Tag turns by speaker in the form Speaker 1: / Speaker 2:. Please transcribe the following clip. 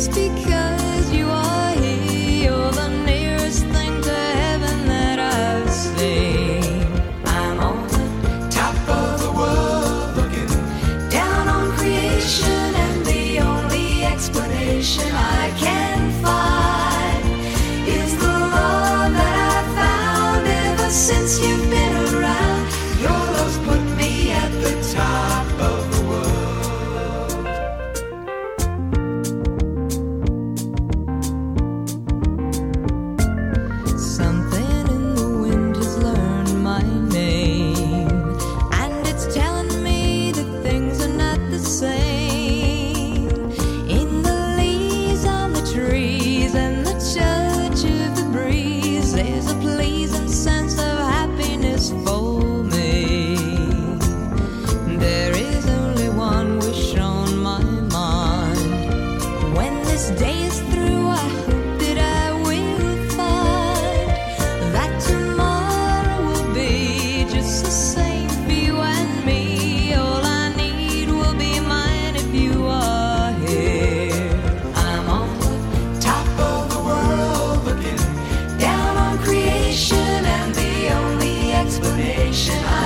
Speaker 1: it's because sun nation.